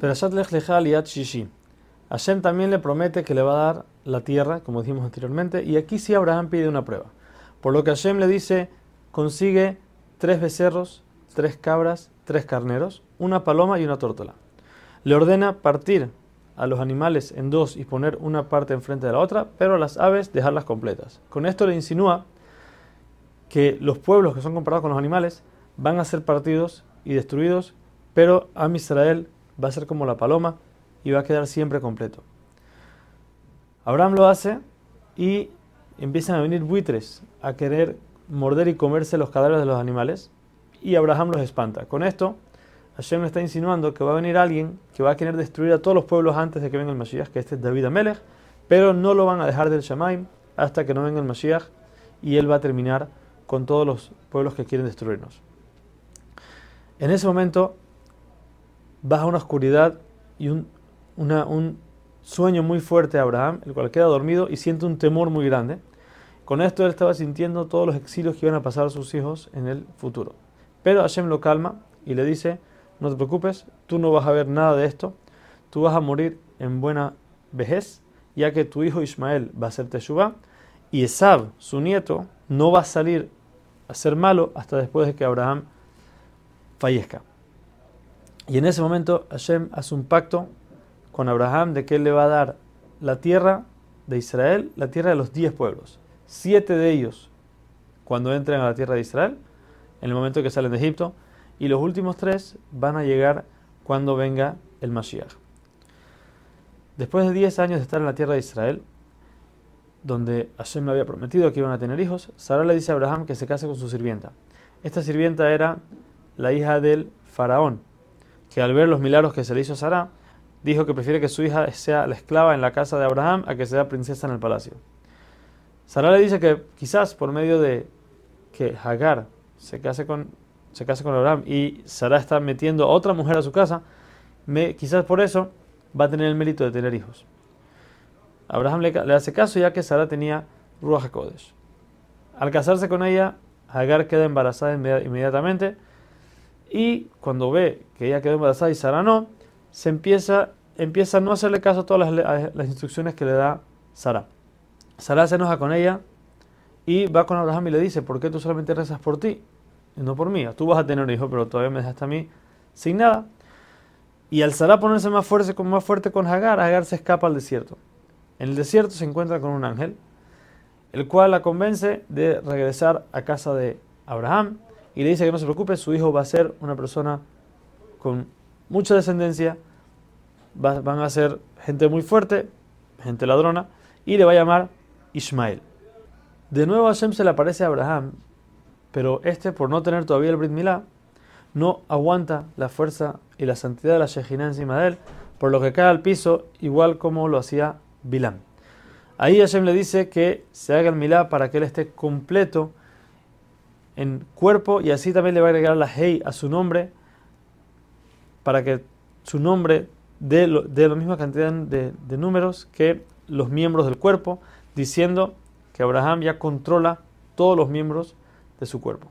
Perashat Lech Lecha Liat Shishi. Hashem también le promete que le va a dar la tierra, como dijimos anteriormente, y aquí sí Abraham pide una prueba. Por lo que Hashem le dice, consigue tres becerros, tres cabras, tres carneros, una paloma y una tórtola. Le ordena partir a los animales en dos y poner una parte enfrente de la otra, pero a las aves dejarlas completas. Con esto le insinúa que los pueblos que son comparados con los animales van a ser partidos y destruidos, pero a Israel va a ser como la paloma y va a quedar siempre completo. Abraham lo hace y empiezan a venir buitres a querer morder y comerse los cadáveres de los animales y Abraham los espanta. Con esto, Hashem está insinuando que va a venir alguien que va a querer destruir a todos los pueblos antes de que venga el Mashiach, que este es David Amelech, pero no lo van a dejar del Shamaim hasta que no venga el Mashiach y él va a terminar con todos los pueblos que quieren destruirnos. En ese momento baja una oscuridad y un, un sueño muy fuerte a Abraham, el cual queda dormido y siente un temor muy grande. Con esto él estaba sintiendo todos los exilios que iban a pasar a sus hijos en el futuro. Pero Hashem lo calma y le dice, no te preocupes, tú no vas a ver nada de esto, tú vas a morir en buena vejez, ya que tu hijo Ismael va a ser Teshuvah, y Esab, su nieto, no va a salir a ser malo hasta después de que Abraham fallezca. Y en ese momento Hashem hace un pacto con Abraham de que él le va a dar la tierra de Israel, la tierra de los diez pueblos. Siete de ellos cuando entren a la tierra de Israel, en el momento que salen de Egipto, y los últimos tres van a llegar cuando venga el Mashiach. Después de diez años de estar en la tierra de Israel, donde Hashem le había prometido que iban a tener hijos, Sarah le dice a Abraham que se case con su sirvienta. Esta sirvienta era la hija del faraón, que al ver los milagros que se le hizo a Sara, dijo que prefiere que su hija sea la esclava en la casa de Abraham a que sea princesa en el palacio. Sara le dice que quizás por medio de que Hagar se case con, se case con Abraham y Sara está metiendo a otra mujer a su casa, quizás por eso va a tener el mérito de tener hijos. Abraham le, hace caso ya que Sara tenía Ruach HaKodesh. Al casarse con ella, Hagar queda embarazada inmediatamente y cuando ve que ella quedó embarazada y Sara no, se empieza, empieza a no hacerle caso a todas las, instrucciones que le da Sara. Sara se enoja con ella y va con Abraham y le dice, ¿por qué tú solamente rezas por ti y no por mí? Tú vas a tener un hijo, pero todavía me dejaste a mí sin nada. Y al Sara ponerse más fuerte, más fuerte con Hagar, Hagar se escapa al desierto. En el desierto se encuentra con un ángel, el cual la convence de regresar a casa de Abraham y le dice que no se preocupe, su hijo va a ser una persona con mucha descendencia, van a ser gente muy fuerte, gente ladrona, y le va a llamar Ismael. De nuevo Hashem se le aparece a Abraham, pero este, por no tener todavía el Brit Milá, no aguanta la fuerza y la santidad de la Shejina encima de él, por lo que cae al piso, igual como lo hacía Bilam. Ahí Hashem le dice que se haga el Milá para que él esté completo en cuerpo y así también le va a agregar la Hei a su nombre para que su nombre dé, la misma cantidad de, de números que los miembros del cuerpo, diciendo que Abraham ya controla todos los miembros de su cuerpo.